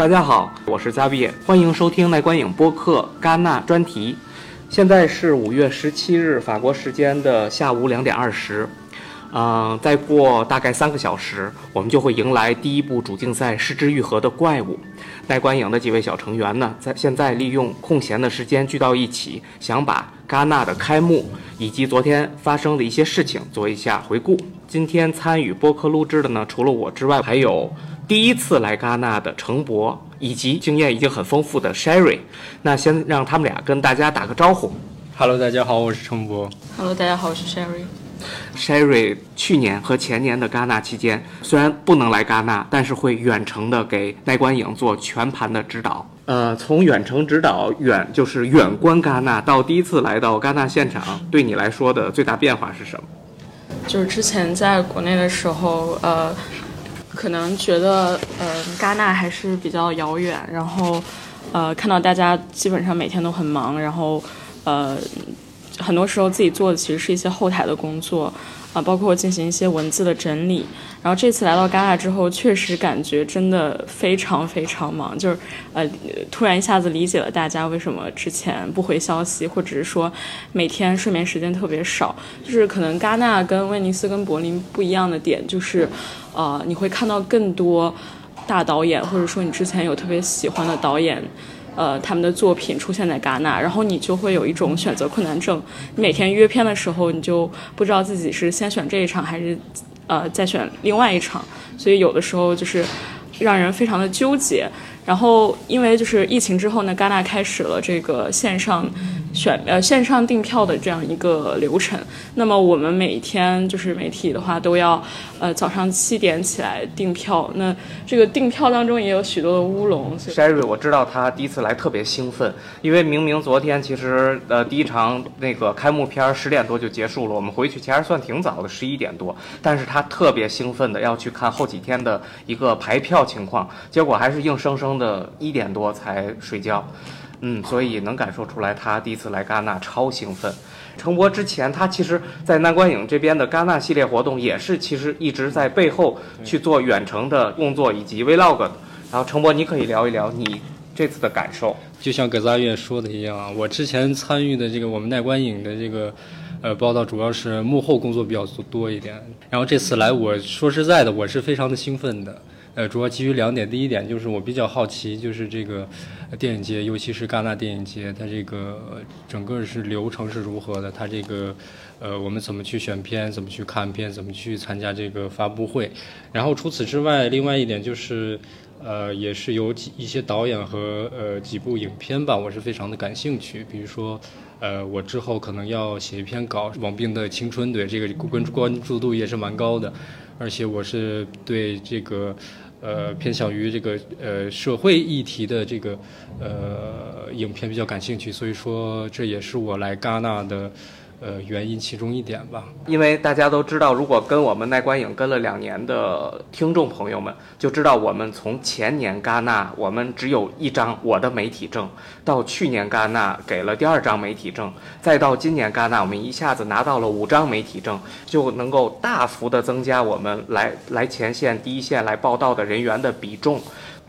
大家好，我是扎比，欢迎收听耐观影播客戛纳专题。现在是五月十七日法国时间的下午两点二十。嗯，再过大概三个小时，我们就会迎来第一部主竞赛《失之愈合的怪物》。耐观影的几位小成员呢，在现在利用空闲的时间聚到一起，想把戛纳的开幕以及昨天发生的一些事情做一下回顾。今天参与播客录制的呢，除了我之外，还有第一次来戛纳的程博，以及经验已经很丰富的 Sherry。那先让他们俩跟大家打个招呼。Hello，大家好，我是程博。Hello，大家好，我是 Sherry。Sherry 去年和前年的戛纳期间，虽然不能来戛纳，但是会远程的给奈观影做全盘的指导。呃，从远程指导远就是远观戛纳，到第一次来到戛纳现场，对你来说的最大变化是什么？就是之前在国内的时候，呃，可能觉得呃戛纳还是比较遥远，然后呃看到大家基本上每天都很忙，然后呃很多时候自己做的其实是一些后台的工作啊、包括进行一些文字的整理。然后这次来到戛纳之后，确实感觉真的非常非常忙，就是呃突然一下子理解了大家为什么之前不回消息，或者是说每天睡眠时间特别少。就是可能戛纳跟威尼斯跟柏林不一样的点，就是呃你会看到更多大导演，或者说你之前有特别喜欢的导演。呃，他们的作品出现在戛纳，然后你就会有一种选择困难症。你每天约片的时候，你就不知道自己是先选这一场还是呃再选另外一场，所以有的时候就是让人非常的纠结。然后因为就是疫情之后呢，戛纳开始了这个线上选呃线上订票的这样一个流程。那么我们每天就是媒体的话都要呃早上七点起来订票。那这个订票当中也有许多的乌龙。所以 Sherry，我知道他第一次来特别兴奋，因为明明昨天其实呃第一场那个开幕片十点多就结束了，我们回去其实算挺早的，十一点多，但是他特别兴奋的要去看后几天的一个排票情况，结果还是硬生生的一点多才睡觉，嗯，所以能感受出来他第一次来戛纳超兴奋。程博之前，他其实，在南观影这边的戛纳系列活动也是，其实一直在背后去做远程的工作以及 vlog 的。然后程博，你可以聊一聊你这次的感受。就像葛扎月说的一样啊，我之前参与的这个我们奈观影的这个呃报道，主要是幕后工作比较多一点。然后这次来，我说实在的，我是非常的兴奋的。呃，主要基于两点，第一点就是我比较好奇，就是这个电影节，尤其是戛纳电影节，它这个整个是流程是如何的？它这个呃，我们怎么去选片，怎么去看片，怎么去参加这个发布会？然后除此之外，另外一点就是。呃，也是有几一些导演和呃几部影片吧，我是非常的感兴趣。比如说，呃，我之后可能要写一篇稿，王兵的青春，对这个关关注度也是蛮高的，而且我是对这个呃偏向于这个呃社会议题的这个呃影片比较感兴趣，所以说这也是我来戛纳的呃原因其中一点吧。因为大家都知道，如果跟我们奈观影跟了两年的听众朋友们，就知道我们从前年戛纳我们只有一张我的媒体证，到去年戛纳给了第二张媒体证，再到今年戛纳我们一下子拿到了五张媒体证，就能够大幅的增加我们来来前线第一线来报道的人员的比重。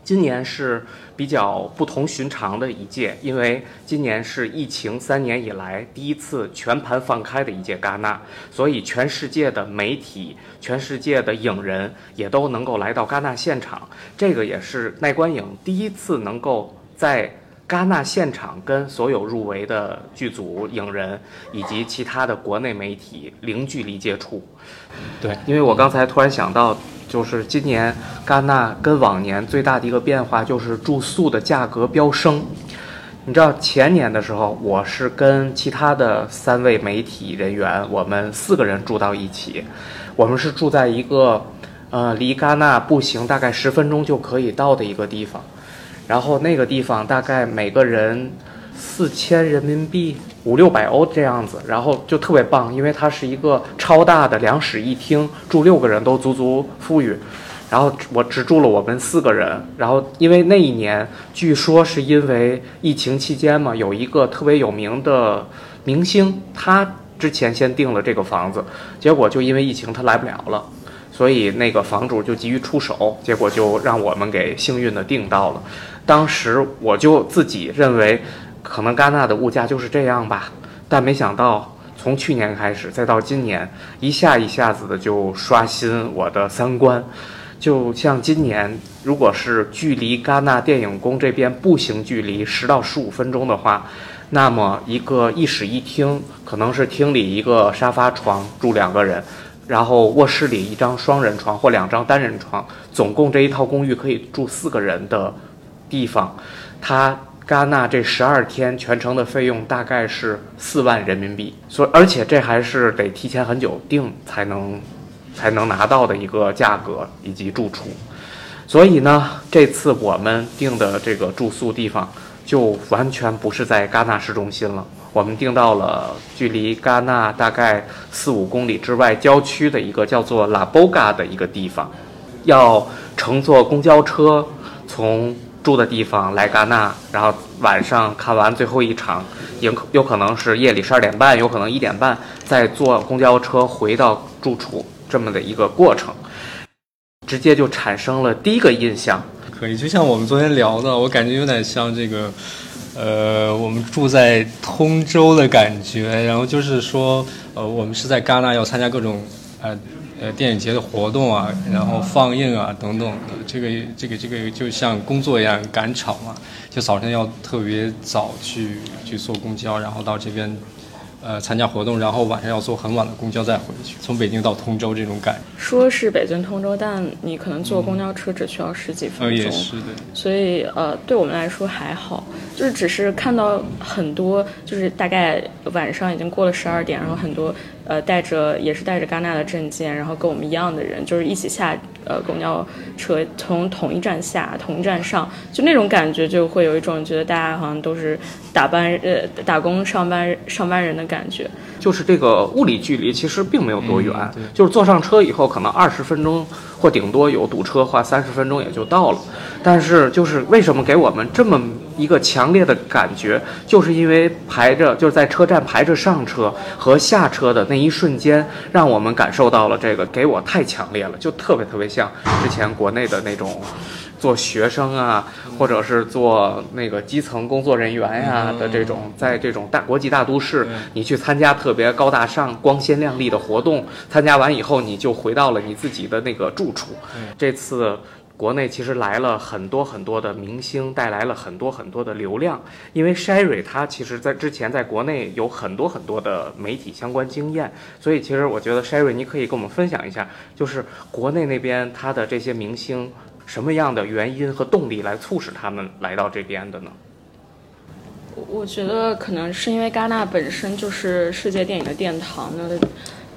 今年是比较不同寻常的一届，因为今年是疫情三年以来第一次全盘放开的一届戛纳，所以全世界的媒体、全世界的影人也都能够来到戛纳现场。这个也是奈观影第一次能够在戛纳现场跟所有入围的剧组、影人以及其他的国内媒体零距离接触。对，因为我刚才突然想到，就是今年戛纳跟往年最大的一个变化就是住宿的价格飙升。你知道前年的时候，我是跟其他的三位媒体人员，我们四个人住到一起，我们是住在一个呃离戛纳步行大概十分钟就可以到的一个地方，然后那个地方大概每个人四千人民币。五六百欧这样子，然后就特别棒，因为它是一个超大的两室一厅，住六个人都足足富裕。然后我只住了我们四个人，然后因为那一年据说是因为疫情期间嘛，有一个特别有名的明星，他之前先订了这个房子，结果就因为疫情他来不了了。所以那个房主就急于出手，结果就让我们给幸运的订到了。当时我就自己认为，可能戛纳的物价就是这样吧，但没想到从去年开始，再到今年，一下一下子的就刷新我的三观。就像今年，如果是距离戛纳电影宫这边步行距离十到十五分钟的话，那么一个一室一厅，可能是厅里一个沙发床住两个人，然后卧室里一张双人床或两张单人床，总共这一套公寓可以住四个人的地方，它戛纳这十二天全程的费用大概是四万人民币，所以而且这还是得提前很久订才能。才能拿到的一个价格以及住处，所以呢，这次我们订的这个住宿地方就完全不是在戛纳市中心了，我们订到了距离戛纳大概四五公里之外郊区的一个叫做拉波嘎的一个地方，要乘坐公交车从住的地方来戛纳，然后晚上看完最后一场，有有可能是夜里十二点半，有可能一点半，再坐公交车回到住处。这么的一个过程，直接就产生了第一个印象。可以，就像我们昨天聊的，我感觉有点像这个，呃，我们住在通州的感觉。然后就是说，呃，我们是在戛纳要参加各种呃呃电影节的活动啊，然后放映啊等等的。这个这个这个就像工作一样赶场嘛，就早晨要特别早去去坐公交，然后到这边。呃，参加活动，然后晚上要坐很晚的公交再回去，从北京到通州这种感觉。说是北京通州，但你可能坐公交车只需要十几分钟。也是的。所以呃，对我们来说还好，就是只是看到很多，就是大概晚上已经过了十二点，然后很多呃带着也是带着戛纳的证件，然后跟我们一样的人，就是一起下。呃，公交车从同一站下，同一站上，就那种感觉，就会有一种觉得大家好像都是打班呃打工上班上班人的感觉。就是这个物理距离其实并没有多远，就是坐上车以后可能二十分钟或顶多有堵车话三十分钟也就到了。但是就是为什么给我们这么一个强烈的感觉，就是因为排着就是在车站排着上车和下车的那一瞬间，让我们感受到了这个，给我太强烈了，就特别特别像之前国内的那种。做学生啊，或者是做那个基层工作人员呀的这种，在这种大国际大都市，你去参加特别高大上、光鲜亮丽的活动，参加完以后你就回到了你自己的那个住处。这次国内其实来了很多很多的明星，带来了很多很多的流量。因为 Sherry 他其实在之前在国内有很多很多的媒体相关经验，所以其实我觉得 Sherry 你可以跟我们分享一下，就是国内那边他的这些明星。什么样的原因和动力来促使他们来到这边的呢？我我觉得可能是因为戛纳本身就是世界电影的殿堂，那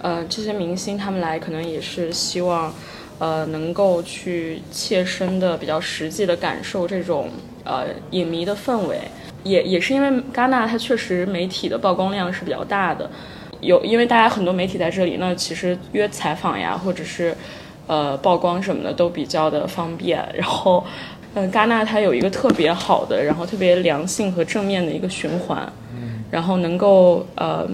呃这些明星他们来可能也是希望呃能够去切身的比较实际的感受这种呃影迷的氛围，也也是因为戛纳它确实媒体的曝光量是比较大的，有因为大家很多媒体在这里，那其实约采访呀或者是。呃，曝光什么的都比较的方便，然后，嗯，戛纳它有一个特别好的，然后特别良性和正面的一个循环，然后能够呃，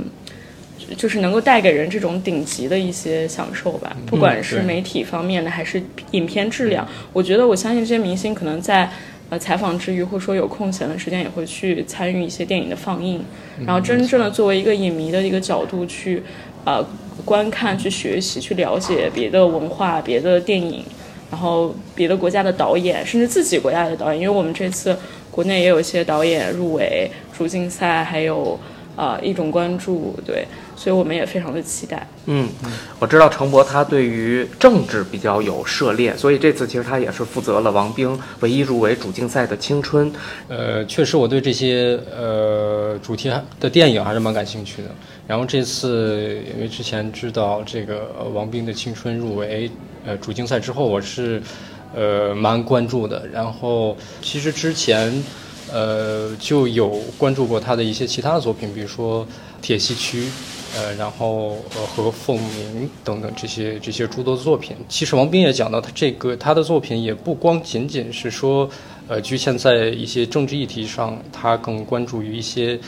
就是能够带给人这种顶级的一些享受吧，不管是媒体方面的还是影片质量，我觉得我相信这些明星可能在呃采访之余，或者说有空闲的时间也会去参与一些电影的放映，然后真正的作为一个影迷的一个角度去。呃，观看、去学习、去了解别的文化、别的电影，然后别的国家的导演，甚至自己国家的导演，因为我们这次国内也有一些导演入围主竞赛，还有呃一种关注，对。所以我们也非常的期待。嗯，我知道程博他对于政治比较有涉猎，所以这次其实他也是负责了王冰唯一入围主竞赛的《青春》。呃，确实我对这些呃主题的电影还是蛮感兴趣的。然后这次因为之前知道这个王冰的《青春》入围呃主竞赛之后，我是呃蛮关注的。然后其实之前呃就有关注过他的一些其他的作品，比如说《铁西区》。呃，然后呃和凤鸣等等这些这些诸多的作品，其实王斌也讲到，他这个他的作品也不光仅仅是说，呃局限在一些政治议题上，他更关注于一些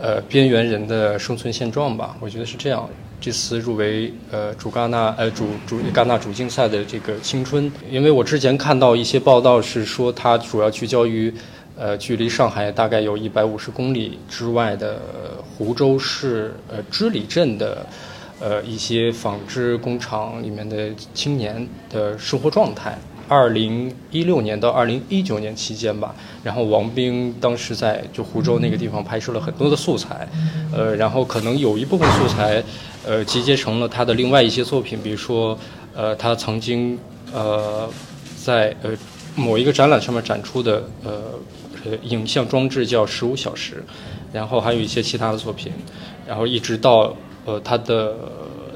呃边缘人的生存现状吧，我觉得是这样。这次入围呃主戛纳呃主主戛纳主竞赛的这个青春，因为我之前看到一些报道是说它主要聚焦于呃距离上海大概有一百五十公里之外的湖州市呃织里镇的呃一些纺织工厂里面的青年的生活状态。二零一六年到二零一九年期间吧，然后王冰当时在就湖州那个地方拍摄了很多的素材，呃，然后可能有一部分素材，呃，集结成了他的另外一些作品，比如说，呃，他曾经呃在呃某一个展览上面展出的呃影像装置叫十五小时，然后还有一些其他的作品，然后一直到呃他的。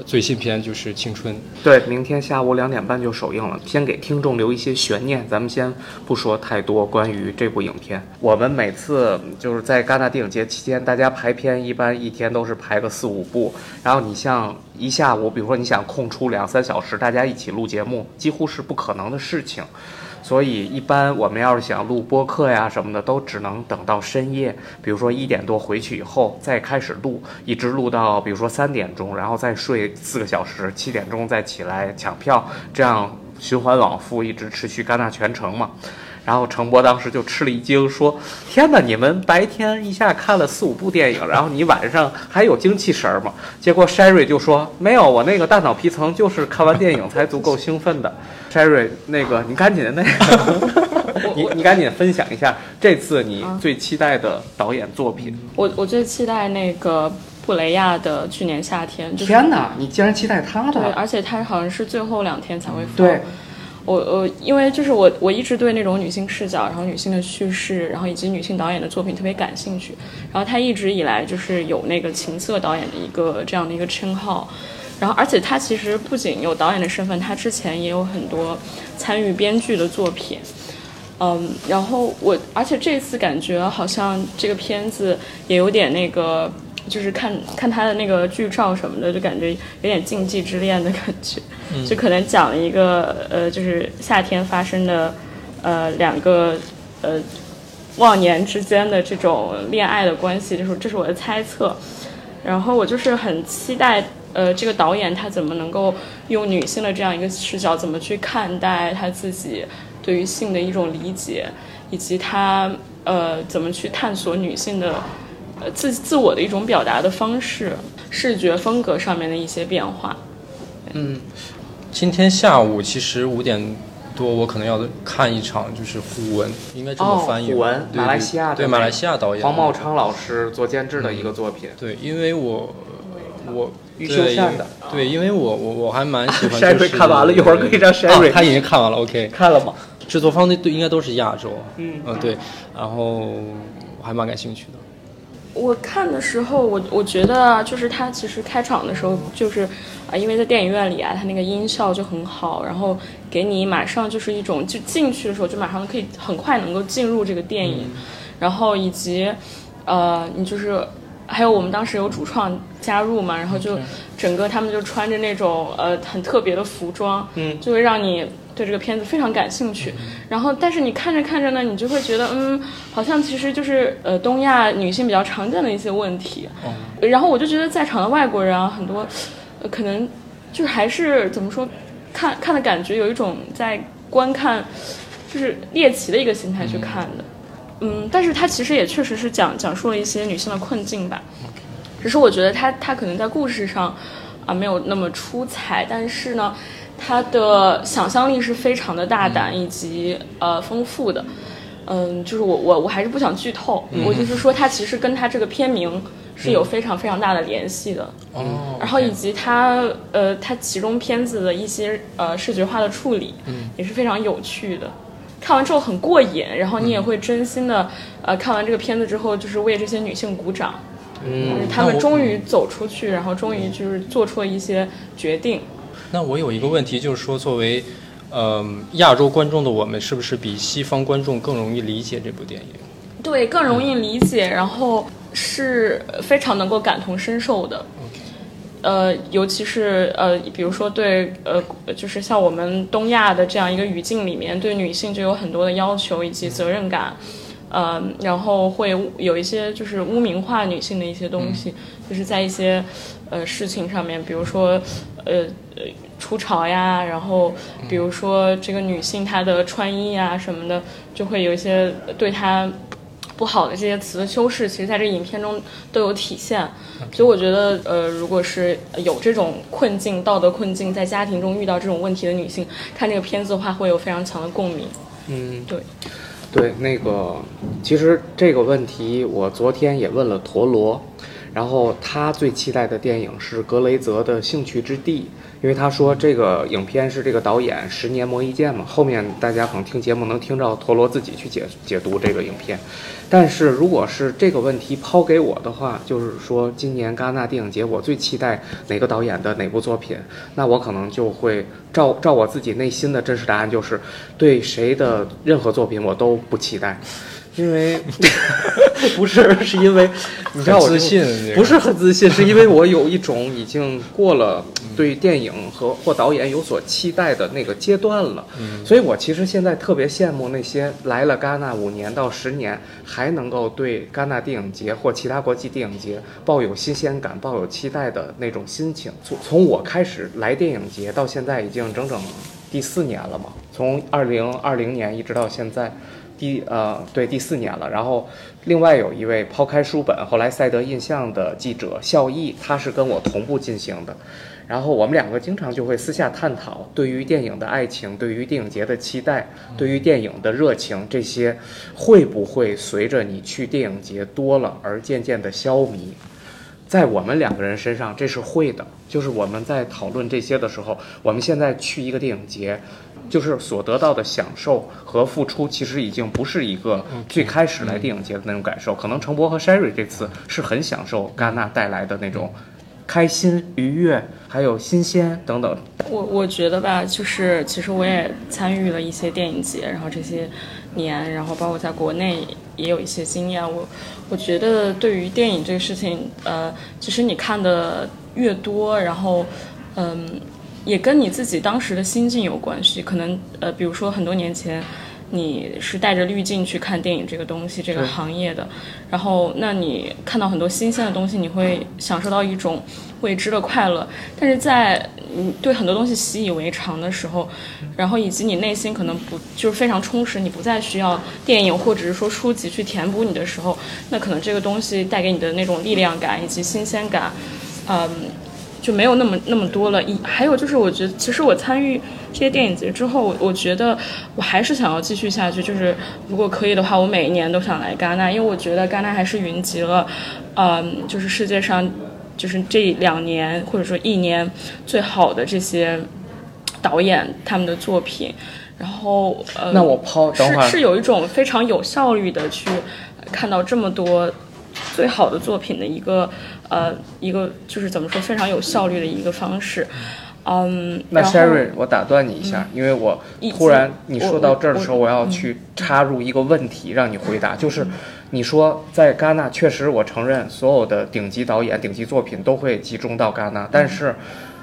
最新片就是《青春》，对，明天下午两点半就首映了。先给听众留一些悬念，咱们先不说太多关于这部影片。我们每次就是在戛纳电影节期间，大家排片一般一天都是排个四五部，然后你像一下午，比如说你想空出两三小时，大家一起录节目，几乎是不可能的事情。所以，一般我们要是想录播客呀什么的，都只能等到深夜，比如说一点多回去以后再开始录，一直录到比如说三点钟，然后再睡四个小时，七点钟再起来抢票，这样循环往复，一直持续戛纳全程嘛。然后程波当时就吃了一惊，说：“天哪，你们白天一下看了四五部电影，然后你晚上还有精气神吗？”结果 Sherry 就说：“没有，我那个大脑皮层就是看完电影才足够兴奋的。” Sherry，那个你赶紧的那个，你你赶紧分享一下这次你最期待的导演作品。我我最期待那个布雷亚的《去年夏天》。天哪，你竟然期待他的？对，而且他好像是最后两天才会放。对。我我因为就是我我一直对那种女性视角，然后女性的叙事，然后以及女性导演的作品特别感兴趣。然后她一直以来就是有那个情色导演的一个这样的一个称号。然后而且他其实不仅有导演的身份，他之前也有很多参与编剧的作品。嗯，然后我而且这次感觉好像这个片子也有点那个。就是看看他的那个剧照什么的，就感觉有点禁忌之恋的感觉，就可能讲了一个呃，就是夏天发生的呃两个呃忘年之间的这种恋爱的关系，就是这是我的猜测。然后我就是很期待呃这个导演他怎么能够用女性的这样一个视角，怎么去看待他自己对于性的一种理解，以及他呃怎么去探索女性的。呃，自自我的一种表达的方式，视觉风格上面的一些变化。嗯，今天下午其实五点多，我可能要看一场，就是虎文，应该这么翻译。胡文，马来西亚对马来西亚导演黄茂昌老师做监制的一个作品。对，因为我我玉秀善的。对，因为我我我还蛮喜欢。Sherry 看完了一会儿可以让 Sherry。他已经看完了，OK。看了吗？制作方的都应该都是亚洲。嗯嗯，对，然后我还蛮感兴趣的。我看的时候，我我觉得就是他其实开场的时候就是啊，因为在电影院里啊，他那个音效就很好，然后给你马上就是一种就进去的时候就马上可以很快能够进入这个电影，然后以及呃，你就是还有我们当时有主创加入嘛，然后就整个他们就穿着那种呃很特别的服装，嗯，就会让你。对这个片子非常感兴趣，然后但是你看着看着呢，你就会觉得，嗯，好像其实就是呃东亚女性比较常见的一些问题。然后我就觉得在场的外国人啊，很多，呃，可能就是还是怎么说，看看的感觉有一种在观看，就是猎奇的一个心态去看的。嗯，但是它其实也确实是讲讲述了一些女性的困境吧。只是我觉得它它可能在故事上啊没有那么出彩，但是呢。他的想象力是非常的大胆以及呃丰富的，嗯，就是我我我还是不想剧透，我就是说他其实跟他这个片名是有非常非常大的联系的，哦，然后以及他呃他其中片子的一些呃视觉化的处理，嗯，也是非常有趣的，看完之后很过瘾，然后你也会真心的呃看完这个片子之后就是为这些女性鼓掌，嗯，她们终于走出去，然后终于就是做出了一些决定。那我有一个问题，就是说，作为，呃，亚洲观众的我们，是不是比西方观众更容易理解这部电影？对，更容易理解，然后是非常能够感同身受的。呃，尤其是呃，比如说对呃，就是像我们东亚的这样一个语境里面，对女性就有很多的要求以及责任感。呃，然后会有一些就是污名化女性的一些东西，就是在一些呃事情上面，比如说呃呃出潮呀，然后比如说这个女性她的穿衣呀什么的，就会有一些对她不好的这些词的修饰，其实在这影片中都有体现。所以我觉得，呃，如果是有这种困境、道德困境，在家庭中遇到这种问题的女性，看这个片子的话，会有非常强的共鸣。嗯，对。对，那个其实这个问题我昨天也问了陀螺，然后他最期待的电影是格雷泽的《兴趣之地》，因为他说这个影片是这个导演十年磨一剑嘛。后面大家可能听节目能听到陀螺自己去解解读这个影片。但是如果是这个问题抛给我的话，就是说今年戛纳电影节我最期待哪个导演的哪部作品，那我可能就会照照我自己内心的真实答案，就是对谁的任何作品我都不期待。因为 不是，是因为你知道我自信，不是很自信，是因为我有一种已经过了对电影和或导演有所期待的那个阶段了，所以我其实现在特别羡慕那些来了戛纳五年到十年还能够对戛纳电影节或其他国际电影节抱有新鲜感、抱有期待的那种心情。从从我开始来电影节到现在已经整整第四年了嘛，从二零二零年一直到现在。第呃对第四年了，然后另外有一位抛开书本后来赛德印象的记者孝义，他是跟我同步进行的，然后我们两个经常就会私下探讨对于电影的爱情，对于电影节的期待，对于电影的热情，这些会不会随着你去电影节多了而渐渐的消弭？在我们两个人身上，这是会的，就是我们在讨论这些的时候，我们现在去一个电影节。就是所得到的享受和付出，其实已经不是一个最开始来电影节的那种感受。可能程博和 Sherry 这次是很享受戛纳带来的那种开心、愉悦，还有新鲜等等。我我觉得吧，就是其实我也参与了一些电影节，然后这些年，然后包括在国内也有一些经验。我我觉得对于电影这个事情，呃，其实你看的越多，然后嗯。也跟你自己当时的心境有关系，可能呃，比如说很多年前，你是带着滤镜去看电影这个东西，这个行业的，然后那你看到很多新鲜的东西，你会享受到一种未知的快乐。但是在你对很多东西习以为常的时候，然后以及你内心可能不就是非常充实，你不再需要电影或者是说书籍去填补你的时候，那可能这个东西带给你的那种力量感以及新鲜感，嗯。就没有那么那么多了。一还有就是，我觉得其实我参与这些电影节之后，我觉得我还是想要继续下去。就是如果可以的话，我每一年都想来戛纳，因为我觉得戛纳还是云集了，嗯，就是世界上就是这两年或者说一年最好的这些导演他们的作品。然后呃，那我抛等会儿是是有一种非常有效率的去看到这么多最好的作品的一个。呃，一个就是怎么说非常有效率的一个方式，嗯。那 Sherry，我打断你一下，因为我突然你说到这儿的时候，我要去插入一个问题让你回答，就是你说在戛纳，确实我承认所有的顶级导演、顶级作品都会集中到戛纳，但是，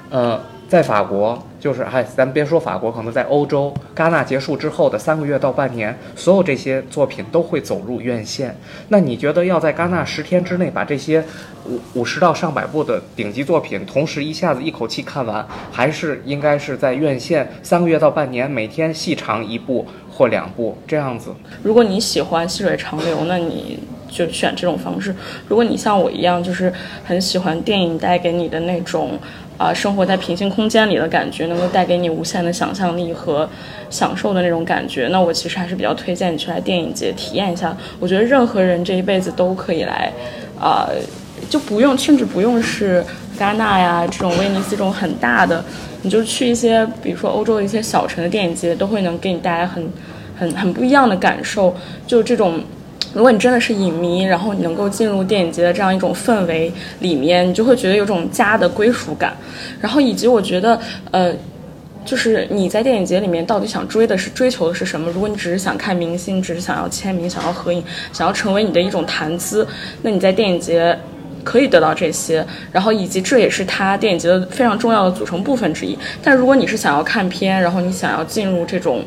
呃。在法国，就是嗨，咱别说法国，可能在欧洲，戛纳结束之后的三个月到半年，所有这些作品都会走入院线。那你觉得要在戛纳十天之内把这些五五十到上百部的顶级作品同时一下子一口气看完，还是应该是在院线三个月到半年，每天细长一部或两部这样子？如果你喜欢细水长流，那你就选这种方式；如果你像我一样，就是很喜欢电影带给你的那种。啊，生活在平行空间里的感觉，能够带给你无限的想象力和享受的那种感觉。那我其实还是比较推荐你去来电影节体验一下。我觉得任何人这一辈子都可以来，啊，就不用，甚至不用是戛纳呀这种威尼斯这种很大的，你就去一些，比如说欧洲的一些小城的电影节，都会能给你带来很、很、很不一样的感受。就这种。如果你真的是影迷，然后你能够进入电影节的这样一种氛围里面，你就会觉得有种家的归属感。然后以及我觉得，呃，就是你在电影节里面到底想追的是追求的是什么？如果你只是想看明星，只是想要签名、想要合影、想要成为你的一种谈资，那你在电影节可以得到这些。然后以及这也是它电影节的非常重要的组成部分之一。但如果你是想要看片，然后你想要进入这种，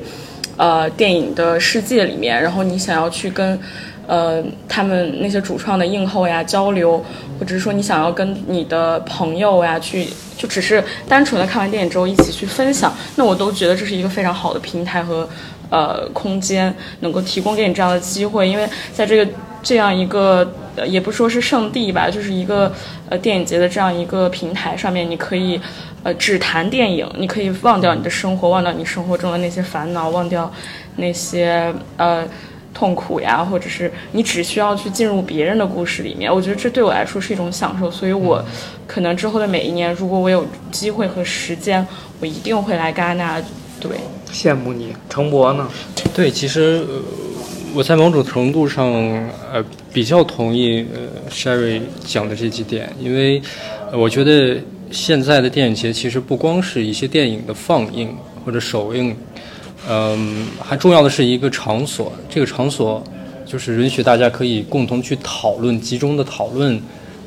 呃，电影的世界里面，然后你想要去跟呃，他们那些主创的映后呀交流，或者是说你想要跟你的朋友呀去，就只是单纯的看完电影之后一起去分享，那我都觉得这是一个非常好的平台和呃空间，能够提供给你这样的机会，因为在这个这样一个呃也不说是圣地吧，就是一个呃电影节的这样一个平台上面，你可以呃只谈电影，你可以忘掉你的生活，忘掉你生活中的那些烦恼，忘掉那些呃。痛苦呀，或者是你只需要去进入别人的故事里面，我觉得这对我来说是一种享受。所以我可能之后的每一年，如果我有机会和时间，我一定会来戛纳。对，羡慕你，程博呢？对，其实呃我在某种程度上呃比较同意呃 Sherry 讲的这几点，因为呃我觉得现在的电影节其实不光是一些电影的放映或者首映。嗯，还重要的是一个场所，这个场所就是允许大家可以共同去讨论，集中的讨论，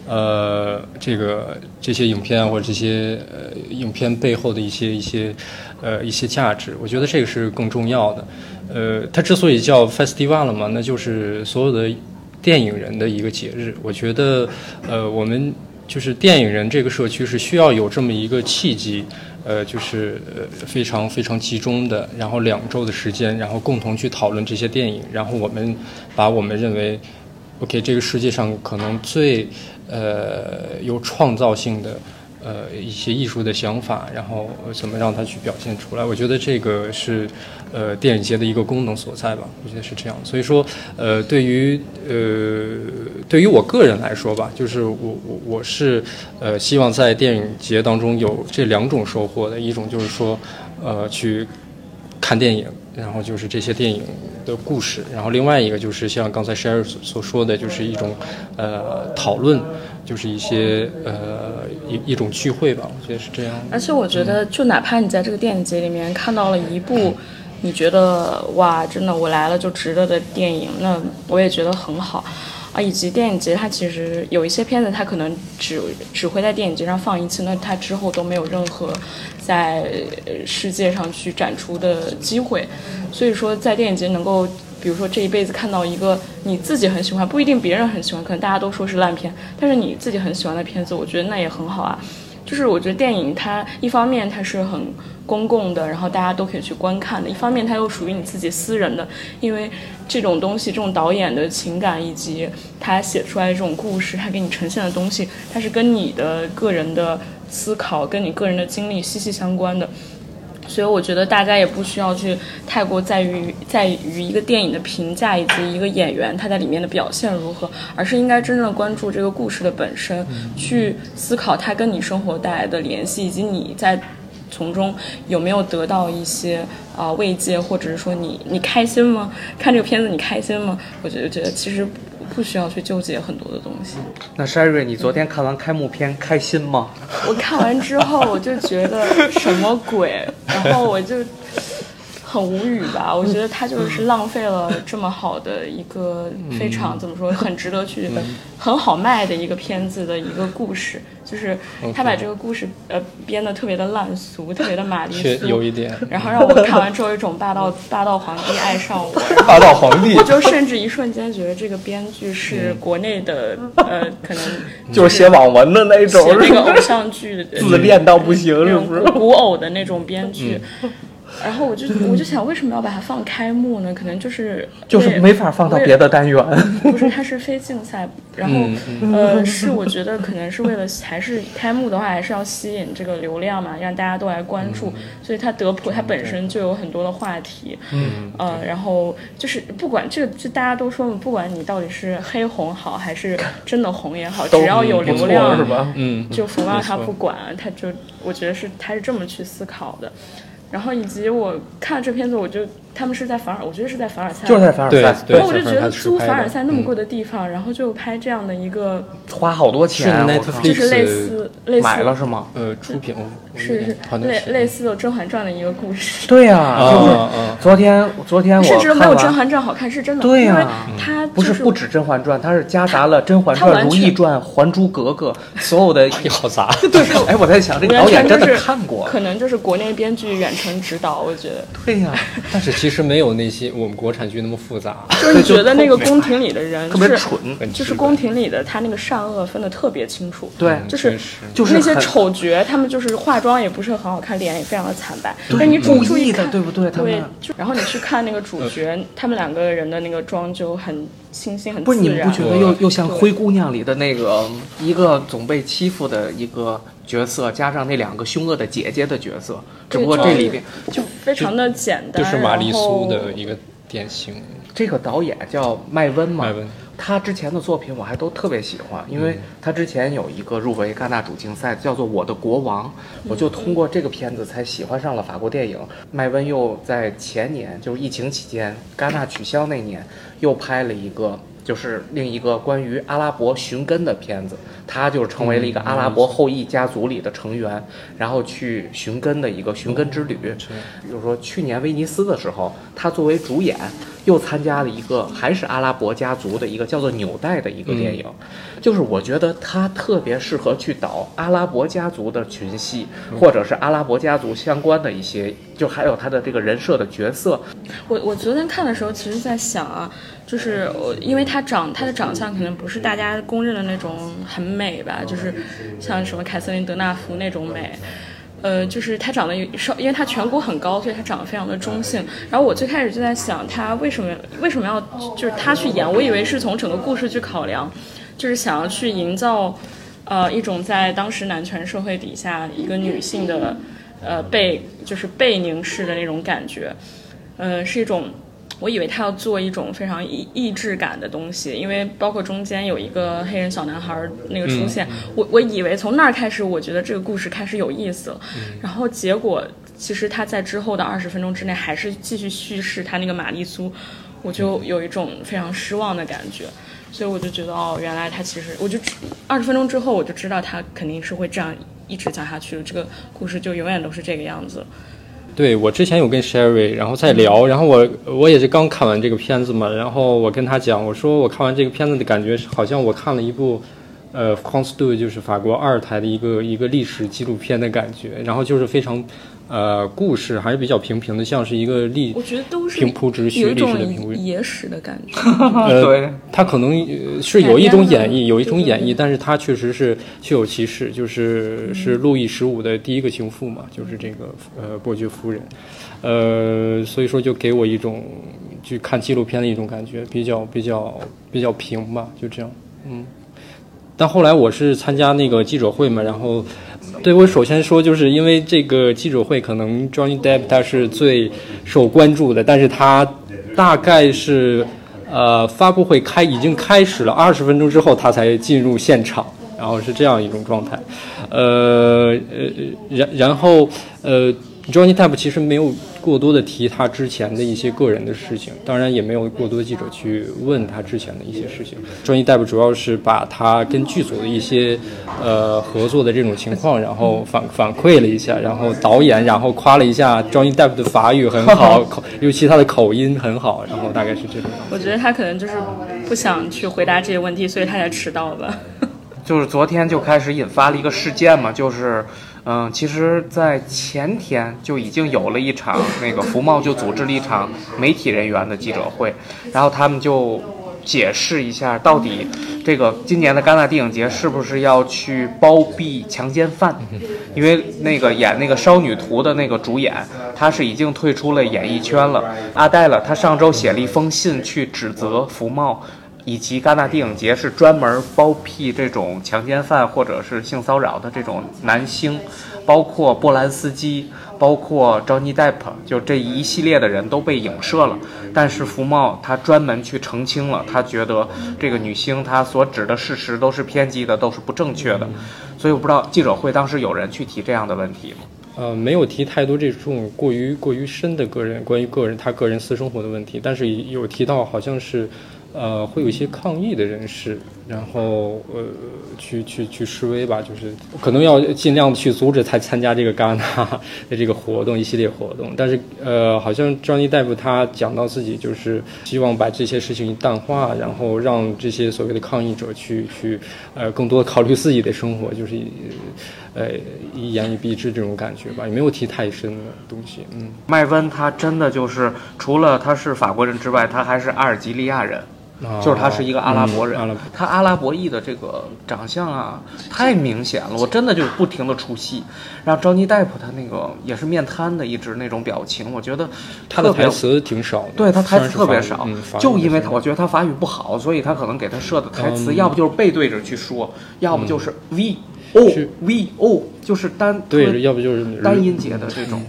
呃，这个这些影片或者这些呃影片背后的一些一些呃一些价值，我觉得这个是更重要的。呃，它之所以叫 festival 了嘛，那就是所有的电影人的一个节日。我觉得，呃，我们就是电影人这个社区是需要有这么一个契机。呃，就是非常非常集中的，然后两周的时间，然后共同去讨论这些电影，然后我们把我们认为，OK，这个世界上可能最呃有创造性的。呃，一些艺术的想法，然后怎么让它去表现出来？我觉得这个是，呃，电影节的一个功能所在吧。我觉得是这样。所以说，呃，对于呃，对于我个人来说吧，就是我我我是呃，希望在电影节当中有这两种收获的，一种就是说，呃，去看电影，然后就是这些电影的故事，然后另外一个就是像刚才 Sherry 所说的，就是一种呃讨论。就是一些呃一一种聚会吧，我觉得是这样。而且我觉得，就哪怕你在这个电影节里面看到了一部你觉得哇，真的我来了就值得的电影，那我也觉得很好啊。以及电影节它其实有一些片子，它可能只只会在电影节上放一次，那它之后都没有任何在世界上去展出的机会。所以说，在电影节能够。比如说这一辈子看到一个你自己很喜欢，不一定别人很喜欢，可能大家都说是烂片，但是你自己很喜欢的片子，我觉得那也很好啊。就是我觉得电影它一方面它是很公共的，然后大家都可以去观看的；一方面它又属于你自己私人的，因为这种东西，这种导演的情感以及他写出来的这种故事，他给你呈现的东西，它是跟你的个人的思考、跟你个人的经历息息相关的。所以我觉得大家也不需要去太过在于在于一个电影的评价以及一个演员他在里面的表现如何，而是应该真正关注这个故事的本身，去思考它跟你生活带来的联系，以及你在从中有没有得到一些啊慰藉，或者是说你你开心吗？看这个片子你开心吗？我觉得觉得其实。不需要去纠结很多的东西。那 Sherry，你昨天看完开幕片开心吗？我看完之后，我就觉得什么鬼，然后我就。很无语吧？我觉得他就是浪费了这么好的一个非常怎么说，很值得去很好卖的一个片子的一个故事，就是他把这个故事呃编的特别的烂俗，特别的玛丽苏，有一点，然后让我看完之后有一种霸道 霸道皇帝爱上我，霸道皇帝，我就甚至一瞬间觉得这个编剧是国内的呃可能就是写网文的那种，写那个偶像剧自恋到不行，是不是？古偶的那种编剧。然后我就我就想，为什么要把它放开幕呢？可能就是就是没法放到别的单元。不是，它是非竞赛。然后呃，是我觉得可能是为了还是开幕的话，还是要吸引这个流量嘛，让大家都来关注。所以它德普它本身就有很多的话题。嗯。呃，然后就是不管这个，就大家都说，不管你到底是黑红好还是真的红也好，只要有流量，是吧？嗯。就福茂他不管，他就我觉得是他是这么去思考的。然后以及我看了这片子，我就他们是在凡尔，我觉得是在凡尔赛，就是在凡尔赛。然后我就觉得租凡尔赛那么贵的地方，然后就拍这样的一个，花好多钱，就是类似类似买了是吗？呃，出品是是类类似有《甄嬛传》的一个故事。对呀，就是昨天昨天我甚至没有《甄嬛传》好看，是真的。对呀，它不是不止《甄嬛传》，它是夹杂了《甄嬛传》《如懿传》《还珠格格》所有的，好 杂。对，哎，我在想这个导演真的看过，可能就是国内编剧远程指导，我觉得。对呀，但是其实没有那些我们国产剧那么复杂。就是你觉得那个宫廷里的人特别是蠢，就是宫廷里的他那个善恶分的特别清楚。对，就是就是那些丑角，他们就是化妆也不是很好看，脸也非常的惨白。但你注意看，对不对？对，就然后你去看那个主角，他们两个人的那个妆就很清新，很不是你自然。们不觉得又又像灰姑娘里的那个一个总被欺负的一个角色，加上那两个凶恶的姐姐的角色，只不过这里边就非常的简单，就是玛丽苏的一个典型。这个导演叫麦温嘛，麦温他之前的作品我还都特别喜欢，因嗯为他之前有一个入围戛纳主竞赛，叫做《我的国王》，我就通过这个片子才喜欢上了法国电影。麦温又在前年，就是疫情期间，戛纳取消那年，又拍了一个。就是另一个关于阿拉伯寻根的片子，他就是成为了一个阿拉伯后裔家族里的成员，然后去寻根的一个寻根之旅。比如说去年威尼斯的时候，他作为主演又参加了一个还是阿拉伯家族的一个叫做《纽带》的一个电影，就是我觉得他特别适合去导阿拉伯家族的群戏，或者是阿拉伯家族相关的一些，就还有他的这个人设的角色。我我昨天看的时候，其实在想啊，就是我因为他长他的长相可能不是大家公认的那种很美吧，就是像什么凯瑟琳德纳福那种美。呃，就是他长得有稍，因为他颧骨很高，所以他长得非常的中性。然后我最开始就在想，他为什么为什么要就是他去演？我以为是从整个故事去考量，就是想要去营造，呃，一种在当时男权社会底下一个女性的，呃，被就是被凝视的那种感觉。呃，是一种，我以为他要做一种非常意意志感的东西，因为包括中间有一个黑人小男孩儿那个出现，我我以为从那儿开始，我觉得这个故事开始有意思了，然后结果其实他在之后的二十分钟之内还是继续叙事他那个玛丽苏，我就有一种非常失望的感觉。所以我就觉得哦，原来他其实，我就二十分钟之后我就知道他肯定是会这样一直讲下去的，这个故事就永远都是这个样子。对我之前有跟 Sherry 然后在聊，然后我我也是刚看完这个片子嘛，然后我跟他讲，我说我看完这个片子的感觉是好像我看了一部，呃 c o n s t u 就是法国二台的一个一个历史纪录片的感觉，然后就是非常，呃，故事还是比较平平的，像是一个历我觉得都是平铺直叙历史的平铺野史的感觉。呃，对，它可能呃是有一种演绎，有一种对对对，演绎但是它确实是确有其事，就是是路易十五的第一个情妇嘛，就是这个呃伯爵夫人，呃，所以说就给我一种去看纪录片的一种感觉，比较比较比较平吧，就这样，嗯。但后来我是参加那个记者会嘛，然后对我首先说，就是因为这个记者会可能 Johnny Depp 他是最受关注的，但是他大概是呃发布会开已经开始了二十分钟之后，他才进入现场，然后是这样一种状态，呃呃然然后呃 Johnny Depp 其实没有过多的提他之前的一些个人的事情，当然也没有过多记者去问他之前的一些事情。Johnny Depp 主要是把他跟剧组的一些呃合作的这种情况，然后反反馈了一下，然后导演然后夸了一下 Johnny Depp 的法语很好，口尤其他的口音很好，然后大概是这种。我觉得他可能就是不想 去回答这些问题，所以他才迟到吧。就是昨天就开始引发了一个事件嘛，就是，嗯、其实，在前天就已经有了一场那个福茂就组织了一场媒体人员的记者会，然后他们就解释一下到底这个今年的戛纳电影节是不是要去包庇强奸犯，因为那个演那个《少女图》的那个主演，他是已经退出了演艺圈了。阿黛勒，他上周写了一封信去指责福茂。以及戛纳电影节是专门包庇这种强奸犯或者是性骚扰的这种男星，包括波兰斯基，包括 Johnny Depp，就这一系列的人都被影射了。但是福茂他专门去澄清了，他觉得这个女星她所指的事实都是偏激的，都是不正确的。所以我不知道记者会当时有人去提这样的问题吗？呃，没有提太多这种过于过于深的个人关于个人他个人私生活的问题，但是有提到好像是，呃，会有一些抗议的人士，然后呃，去去去示威吧，就是可能要尽量去阻止他参加这个戛纳 的这个活动，一系列活动。但是呃，好像 Johnny Depp 他讲到自己就是希望把这些事情淡化，然后让这些所谓的抗议者去去呃更多考虑自己的生活，就是呃一言以蔽之这种感觉吧，也没有提太深的东西。嗯，麦温他真的就是除了他是法国人之外，他还是阿尔及利亚人。就是他是一个阿拉伯人，嗯、他阿拉伯裔的这个长相啊，太明显了，我真的就不停的出戏。然后 Johnny Depp 他那个也是面瘫的，一直那种表情，我觉得他的台词挺少的，对他台词特别少，嗯、就因为他我觉得他法语不好，所以他可能给他设的台词，嗯、要不就是背对着去说，要不就是 V O V O，就是单对，要不就是单音节的这种。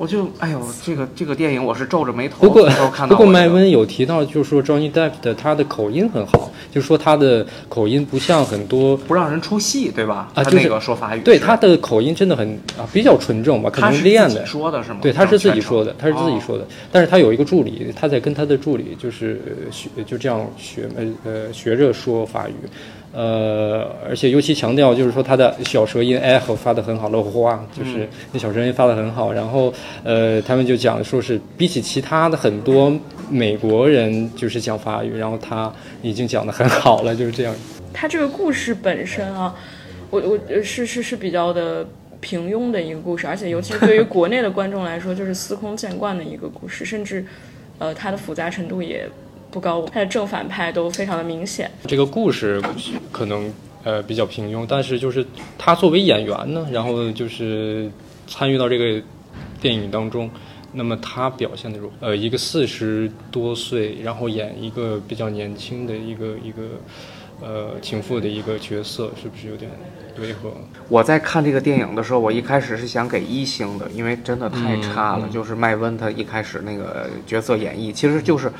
我就哎呦，这个这个电影我是皱着眉头不过。不过麦温有提到，就是说 Johnny Depp 的他的口音很好，就是说他的口音不像很多不让人出戏，对吧？啊，就是那个说法语，对他的口音真的很啊比较纯正吧，可能练的。说的是吗？对，他是自己说的，他是自己哦说的。但是他有一个助理，他在跟他的助理就是学就这样学呃呃学着说法语。呃，而且尤其强调就是说他的小舌音 echo 发的很好，了花就是那小舌音发的很好。然后呃，他们就讲说是比起其他的很多美国人就是讲法语，然后他已经讲的很好了，就是这样。他这个故事本身啊，我我是是是比较的平庸的一个故事，而且尤其是对于国内的观众来说，就是司空见惯的一个故事，甚至呃它的复杂程度也。不高，他的正反派都非常的明显。这个故事可能呃比较平庸，但是就是他作为演员呢，然后就是参与到这个电影当中，那么他表现的如呃一个四十多岁，然后演一个比较年轻的一个一个呃情妇的一个角色，是不是有点违和？我在看这个电影的时候，我一开始是想给一星的，因为真的太差了。就是麦温他一开始那个角色演绎，其实就是。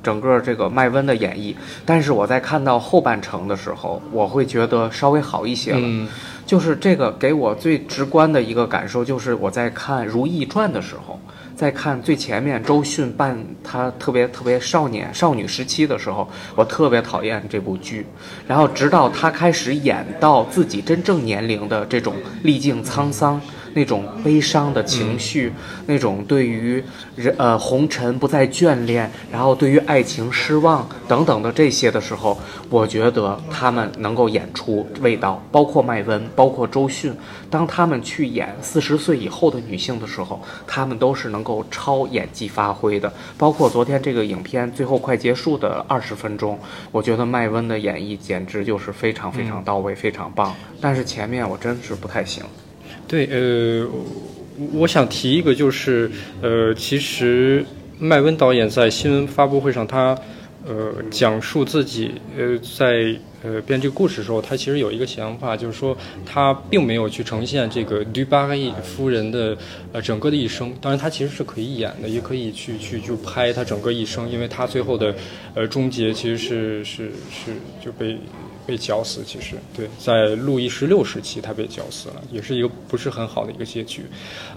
整个这个麦温的演绎，但是我在看到后半程的时候，我会觉得稍微好一些了。嗯、就是这个给我最直观的一个感受，就是我在看《如懿传》的时候，再看最前面周迅扮她特别特别少年少女时期的时候，我特别讨厌这部剧。然后直到她开始演到自己真正年龄的这种历尽沧桑。那种悲伤的情绪，嗯、那种对于人呃红尘不再眷恋，然后对于爱情失望等等的这些的时候，我觉得他们能够演出味道，包括麦温，包括周迅，当他们去演四十岁以后的女性的时候，他们都是能够超演技发挥的。包括昨天这个影片最后快结束的二十分钟，我觉得麦温的演绎简直就是非常非常到位，嗯、非常棒。但是前面我真是不太行。对，呃，我想提一个，就是，呃，其实麦温导演在新闻发布会上，他，呃，讲述自己，呃，在呃编这个故事的时候，他其实有一个想法，就是说他并没有去呈现这个杜巴伊夫人的呃整个的一生。当然，他其实是可以演的，也可以去去就拍他整个一生，因为他最后的呃终结其实是是是就被。被绞死，其实对，在路易十六时期他被绞死了，也是一个不是很好的一个结局，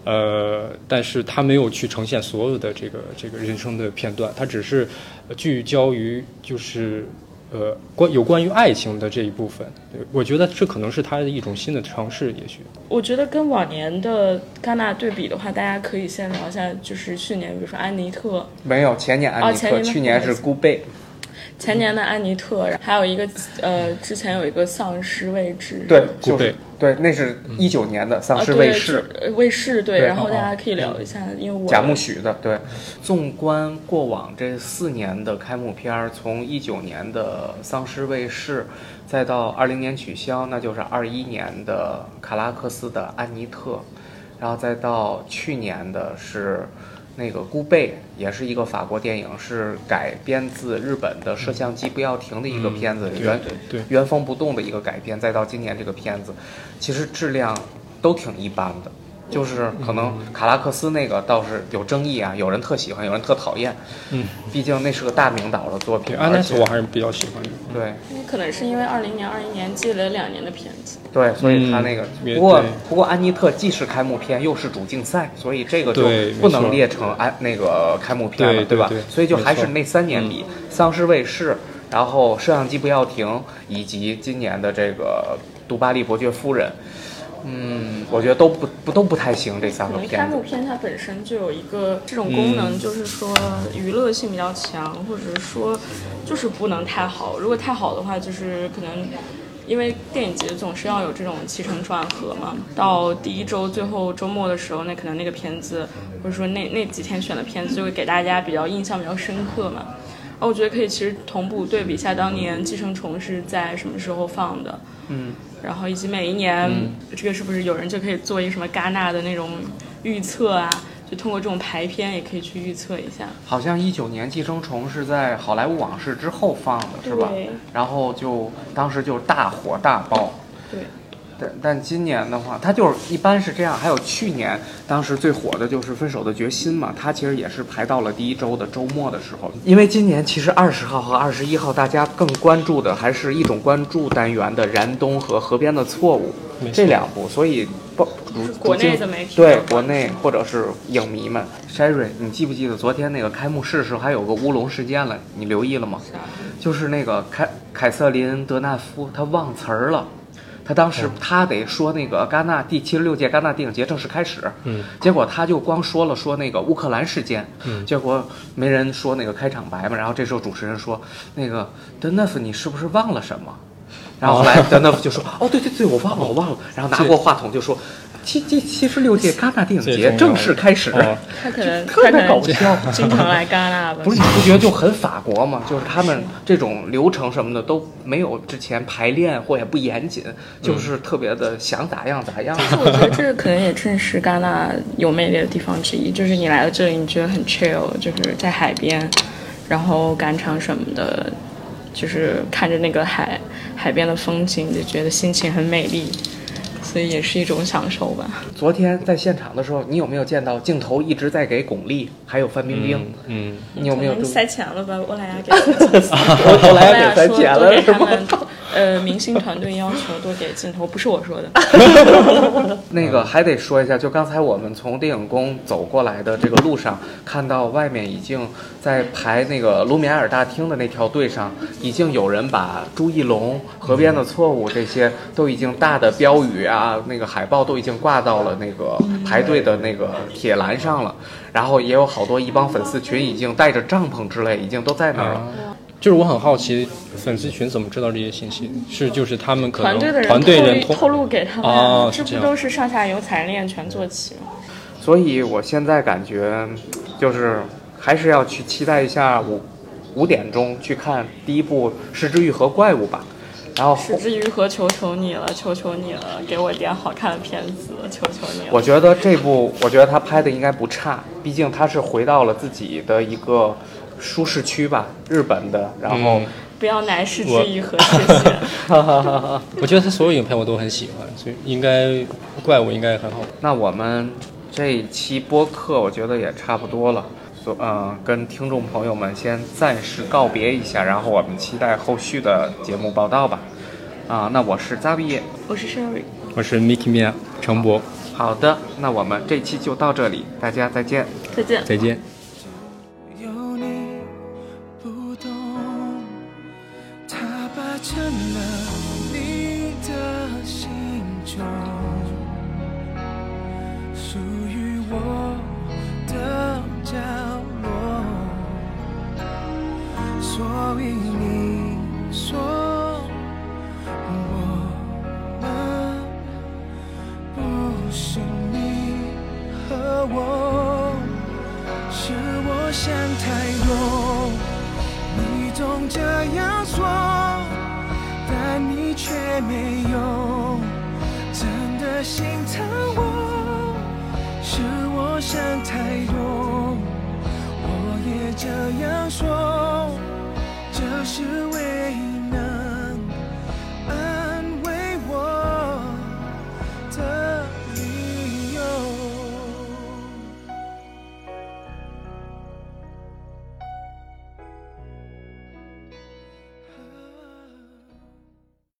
呃，但是他没有去呈现所有的这个这个人生的片段，他只是聚焦于就是呃关有关于爱情的这一部分，我觉得这可能是他的一种新的尝试，也许。我觉得跟往年的戛纳对比的话，大家可以先聊一下，就是去年，比如说安妮特，没有前年安妮特，哦、前年去年是孤贝。前年的安妮特，还有一个呃，之前有一个丧尸卫士，对，就是对，那是一九年的丧尸卫士，卫士对，对然后大家可以聊一下，因为我贾木许的对。纵观过往这四年的开幕片儿，从一九年的丧尸卫士，再到二零年取消，那就是二一年的卡拉克斯的安妮特，然后再到去年的是。那个《孤贝》也是一个法国电影，是改编自日本的《摄像机不要停》的一个片子，嗯、原对原封不动的一个改编。再到今年这个片子，其实质量都挺一般的。就是可能卡拉克斯那个倒是有争议啊，有人特喜欢，有人特讨厌。嗯，毕竟那是个大名导的作品。安奈而且特我还是比较喜欢的。对可能是因为二零年、二一年接了两年的片子，对，所以他那个、嗯不过不过安妮特既是开幕片又是主竞赛，所以这个就不能列成安那个开幕片了，吧对吧对所以就还是那三年比丧尸卫视，然后摄像机不要停，以及今年的这个杜巴利伯爵夫人。嗯，我觉得都不不都不太行，这三可个片开幕。片它本身就有一个这种功能，就是说娱乐性比较强，或者说就是不能太好。如果太好的话，就是可能因为电影节总是要有这种起承转合嘛。到第一周最后周末的时候，那可能那个片子或者说那那几天选的片子就会给大家比较印象比较深刻嘛。然后我觉得可以其实同步对比一下当年《寄生虫》是在什么时候放的。嗯，然后以及每一年，这个是不是有人就可以做一个什么戛纳的那种预测啊？就通过这种排片也可以去预测一下。好像一九年《寄生虫》是在《好莱坞往事》之后放的，是吧？对然后就当时就大火大爆。对，但但今年的话，它就是一般是这样。还有去年，当时最火的就是《分手的决心》嘛，它其实也是排到了第一周的周末的时候。因为今年其实二十号和二十一号，大家更关注的还是一种关注单元的《燃冬》和《河边的错误这两部，所以不国内的媒体对国内或者是影迷们。Sherry，你记不记得昨天那个开幕式时候还有个乌龙事件了？你留意了吗？就是那个凯凯瑟琳德纳夫，她忘词儿了。她当时他得说那个戛纳第七十六届戛纳电影节正式开始，嗯，结果他就光说了说那个乌克兰事件，嗯。结果没人说那个开场白嘛。然后这时候主持人说那个德纳夫你是不是忘了什么？然后后来德纳夫就说哦对对对我忘了我忘了，然后拿过话筒就说七第七十六届戛纳电影节正式开始。哦他可能特别搞笑经常来戛纳吧。不是你不觉得就很法国吗？就是他们这种流程什么的都没有之前排练或也不严谨，就是特别的想咋样咋样。我觉得这可能也正是戛纳有魅力的地方之一，就是你来到这里，你觉得很 chill，就是在海边，然后赶场什么的，就是看着那个海海边的风景，就觉得心情很美丽，所以也是一种享受吧。昨天在现场的时候，你有没有见到镜头一直在给巩俐还有范冰冰？嗯，你有没有塞钱了吧？欧莱雅给欧莱雅来给塞钱了是吗？多给他们呃明星团队要求多给镜头，不是我说的。那个还得说一下，就刚才我们从电影宫走过来的这个路上，看到外面已经在排那个卢米埃尔大厅的那条队上，已经有人把朱一龙、河边的错误这些都已经大的标语啊，那个海报都已经挂到了那个排队的那个铁栏上了。然后也有好多一帮粉丝群已经带着帐篷之类，已经都在那儿了。就是我很好奇，粉丝群怎么知道这些信息？是就是他们可能团队的人透露给他们呀，这不都是上下游产业链全做齐吗？所以我现在感觉，就是还是要去期待一下五五点钟去看第一部《失之愈合怪物》吧。然后使之愈合，求求你了，求求你了，给我点好看的片子，求求你了。我觉得这部，我觉得他拍的应该不差，毕竟他是回到了自己的一个舒适区吧，日本的。然后嗯不要奶使之我愈合，谢谢。我觉得他所有影片我都很喜欢，所以应该怪物应该很好。那我们这一期播客，我觉得也差不多了。所呃，跟听众朋友们先暂时告别一下，然后我们期待后续的节目报道吧。啊、那我是扎比叶。我是 Sherry。我是 Mickey 面程博，好的，那我们这期就到这里，大家再见。再见。再见。